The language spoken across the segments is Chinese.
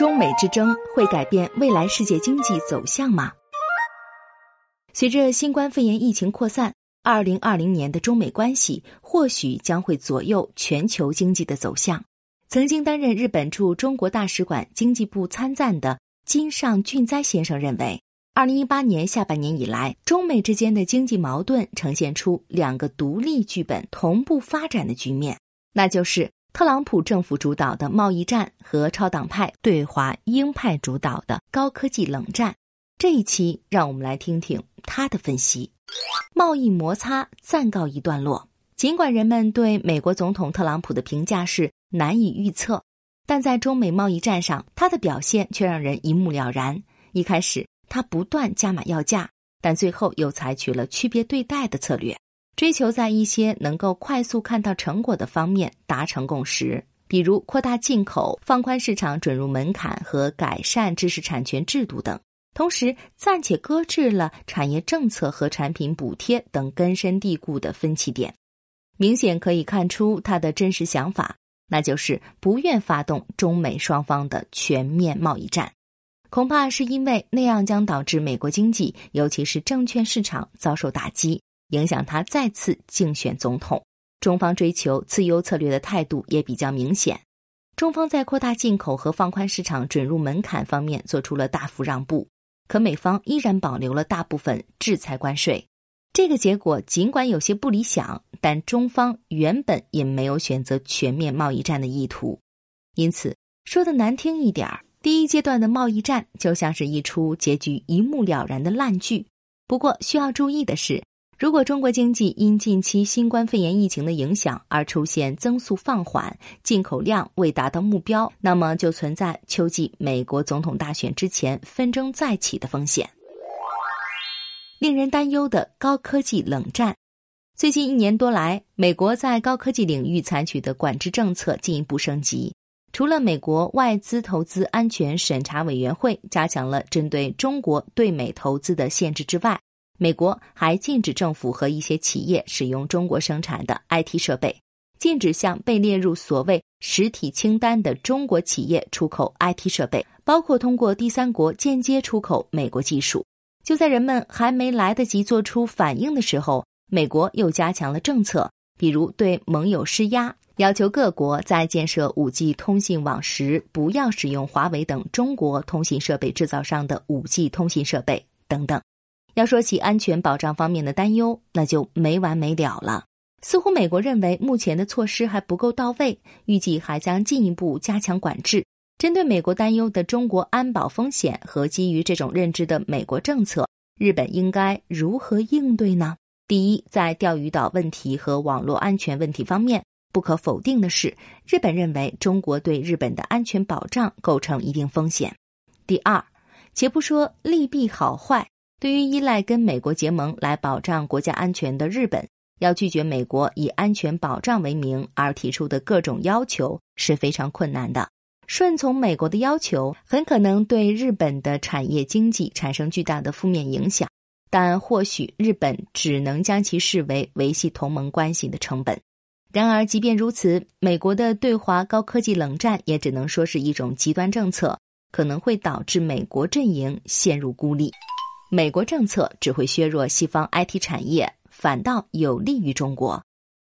中美之争会改变未来世界经济走向吗？随着新冠肺炎疫情扩散，二零二零年的中美关系或许将会左右全球经济的走向。曾经担任日本驻中国大使馆经济部参赞的金上俊哉先生认为，二零一八年下半年以来，中美之间的经济矛盾呈现出两个独立剧本同步发展的局面，那就是。特朗普政府主导的贸易战和超党派对华鹰派主导的高科技冷战，这一期让我们来听听他的分析。贸易摩擦暂告一段落，尽管人们对美国总统特朗普的评价是难以预测，但在中美贸易战上，他的表现却让人一目了然。一开始，他不断加码要价，但最后又采取了区别对待的策略。追求在一些能够快速看到成果的方面达成共识，比如扩大进口、放宽市场准入门槛和改善知识产权制度等。同时，暂且搁置了产业政策和产品补贴等根深蒂固的分歧点。明显可以看出他的真实想法，那就是不愿发动中美双方的全面贸易战。恐怕是因为那样将导致美国经济，尤其是证券市场遭受打击。影响他再次竞选总统，中方追求自优策略的态度也比较明显。中方在扩大进口和放宽市场准入门槛方面做出了大幅让步，可美方依然保留了大部分制裁关税。这个结果尽管有些不理想，但中方原本也没有选择全面贸易战的意图。因此，说的难听一点儿，第一阶段的贸易战就像是一出结局一目了然的烂剧。不过，需要注意的是。如果中国经济因近期新冠肺炎疫情的影响而出现增速放缓，进口量未达到目标，那么就存在秋季美国总统大选之前纷争再起的风险。令人担忧的高科技冷战，最近一年多来，美国在高科技领域采取的管制政策进一步升级。除了美国外资投资安全审查委员会加强了针对中国对美投资的限制之外，美国还禁止政府和一些企业使用中国生产的 IT 设备，禁止向被列入所谓实体清单的中国企业出口 IT 设备，包括通过第三国间接出口美国技术。就在人们还没来得及做出反应的时候，美国又加强了政策，比如对盟友施压，要求各国在建设 5G 通信网时不要使用华为等中国通信设备制造商的 5G 通信设备等等。要说起安全保障方面的担忧，那就没完没了了。似乎美国认为目前的措施还不够到位，预计还将进一步加强管制。针对美国担忧的中国安保风险和基于这种认知的美国政策，日本应该如何应对呢？第一，在钓鱼岛问题和网络安全问题方面，不可否定的是，日本认为中国对日本的安全保障构成一定风险。第二，且不说利弊好坏。对于依赖跟美国结盟来保障国家安全的日本，要拒绝美国以安全保障为名而提出的各种要求是非常困难的。顺从美国的要求，很可能对日本的产业经济产生巨大的负面影响，但或许日本只能将其视为维系同盟关系的成本。然而，即便如此，美国的对华高科技冷战也只能说是一种极端政策，可能会导致美国阵营陷入孤立。美国政策只会削弱西方 IT 产业，反倒有利于中国。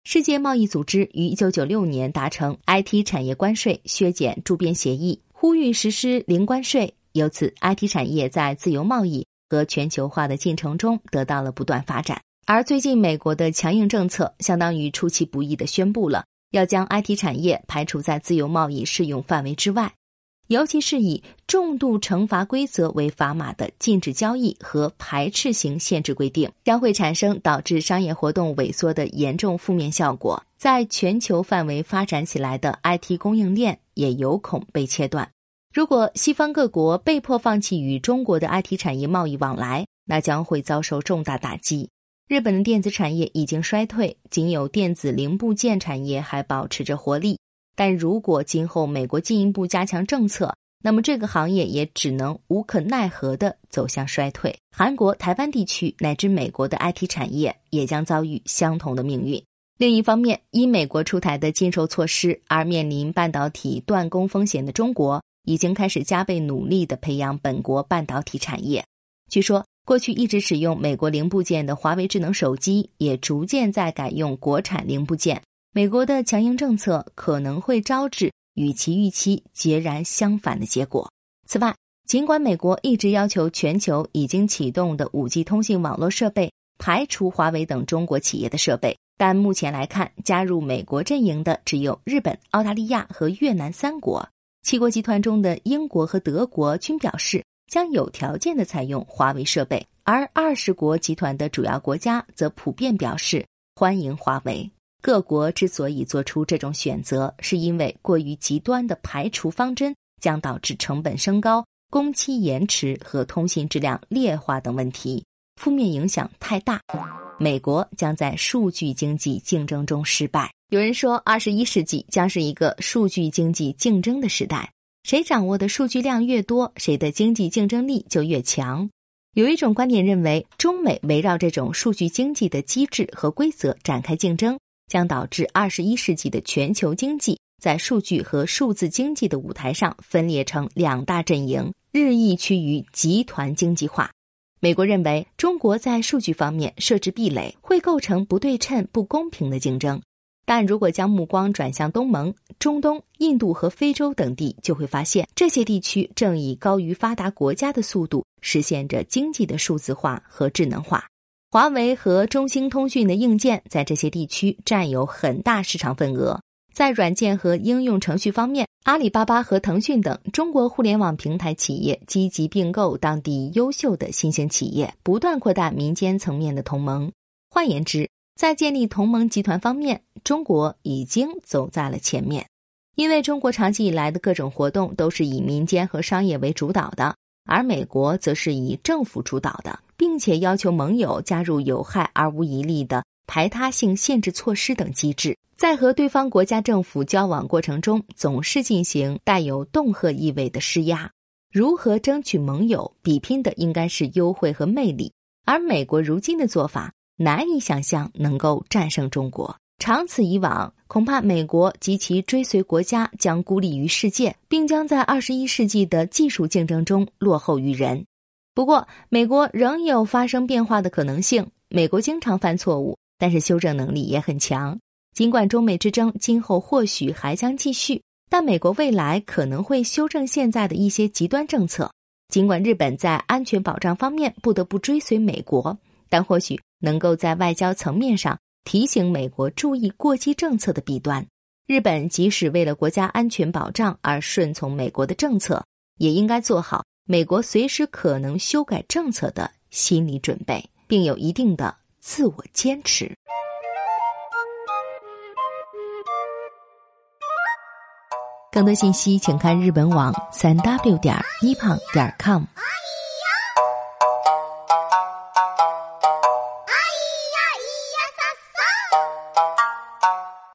世界贸易组织于一九九六年达成 IT 产业关税削减周边协议，呼吁实施零关税。由此，IT 产业在自由贸易和全球化的进程中得到了不断发展。而最近，美国的强硬政策相当于出其不意地宣布了要将 IT 产业排除在自由贸易适用范围之外。尤其是以重度惩罚规则为砝码的禁止交易和排斥型限制规定，将会产生导致商业活动萎缩的严重负面效果。在全球范围发展起来的 IT 供应链也有恐被切断。如果西方各国被迫放弃与中国的 IT 产业贸易往来，那将会遭受重大打击。日本的电子产业已经衰退，仅有电子零部件产业还保持着活力。但如果今后美国进一步加强政策，那么这个行业也只能无可奈何的走向衰退。韩国、台湾地区乃至美国的 IT 产业也将遭遇相同的命运。另一方面，因美国出台的禁售措施而面临半导体断供风险的中国，已经开始加倍努力的培养本国半导体产业。据说，过去一直使用美国零部件的华为智能手机，也逐渐在改用国产零部件。美国的强硬政策可能会招致与其预期截然相反的结果。此外，尽管美国一直要求全球已经启动的五 G 通信网络设备排除华为等中国企业的设备，但目前来看，加入美国阵营的只有日本、澳大利亚和越南三国。七国集团中的英国和德国均表示将有条件的采用华为设备，而二十国集团的主要国家则普遍表示欢迎华为。各国之所以做出这种选择，是因为过于极端的排除方针将导致成本升高、工期延迟和通信质量劣化等问题，负面影响太大。美国将在数据经济竞争中失败。有人说，二十一世纪将是一个数据经济竞争的时代，谁掌握的数据量越多，谁的经济竞争力就越强。有一种观点认为，中美围绕这种数据经济的机制和规则展开竞争。将导致二十一世纪的全球经济在数据和数字经济的舞台上分裂成两大阵营，日益趋于集团经济化。美国认为，中国在数据方面设置壁垒会构成不对称、不公平的竞争。但如果将目光转向东盟、中东、印度和非洲等地，就会发现这些地区正以高于发达国家的速度实现着经济的数字化和智能化。华为和中兴通讯的硬件在这些地区占有很大市场份额。在软件和应用程序方面，阿里巴巴和腾讯等中国互联网平台企业积极并购当地优秀的新兴企业，不断扩大民间层面的同盟。换言之，在建立同盟集团方面，中国已经走在了前面。因为中国长期以来的各种活动都是以民间和商业为主导的，而美国则是以政府主导的。并且要求盟友加入有害而无一利的排他性限制措施等机制，在和对方国家政府交往过程中，总是进行带有恫吓意味的施压。如何争取盟友，比拼的应该是优惠和魅力。而美国如今的做法，难以想象能够战胜中国。长此以往，恐怕美国及其追随国家将孤立于世界，并将在二十一世纪的技术竞争中落后于人。不过，美国仍有发生变化的可能性。美国经常犯错误，但是修正能力也很强。尽管中美之争今后或许还将继续，但美国未来可能会修正现在的一些极端政策。尽管日本在安全保障方面不得不追随美国，但或许能够在外交层面上提醒美国注意过激政策的弊端。日本即使为了国家安全保障而顺从美国的政策，也应该做好。美国随时可能修改政策的心理准备，并有一定的自我坚持。更多信息，请看日本网三 w 点 nippon 点 com。